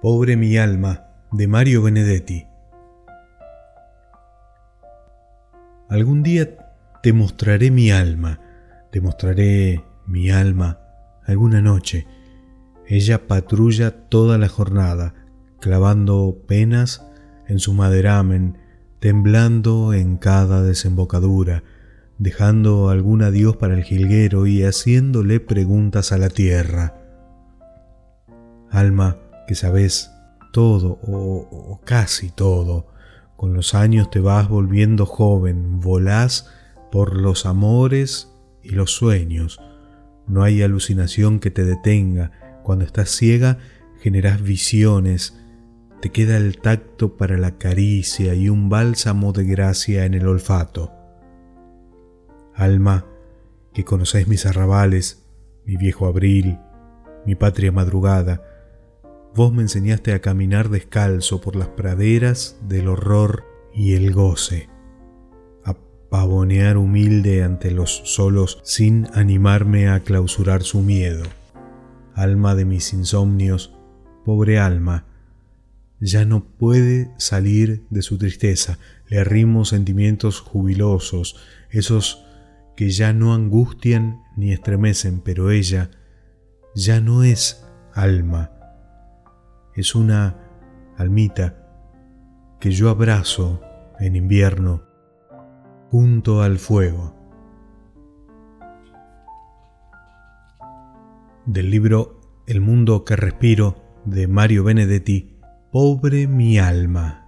Pobre mi alma, de Mario Benedetti. Algún día te mostraré mi alma, te mostraré mi alma alguna noche. Ella patrulla toda la jornada, clavando penas en su maderamen, temblando en cada desembocadura, dejando algún adiós para el jilguero y haciéndole preguntas a la tierra. Alma, que sabes todo o, casi todo. Con los años te vas volviendo joven, volás por los amores y los sueños. No hay alucinación que te detenga. Cuando estás ciega, generas visiones. Te queda el tacto para la caricia y un bálsamo de gracia en el olfato. Alma, que conocéis mis arrabales, mi viejo abril, mi patria madrugada, Vos me enseñaste a caminar descalzo por las praderas del horror y el goce, a pavonear humilde ante los solos sin animarme a clausurar su miedo. Alma de mis insomnios, pobre alma, ya no puede salir de su tristeza, le arrimo sentimientos jubilosos, esos que ya no angustian ni estremecen, pero ella ya no es alma, es una almita que yo abrazo en invierno junto al fuego. Del libro El mundo que respiro de Mario Benedetti, Pobre mi alma.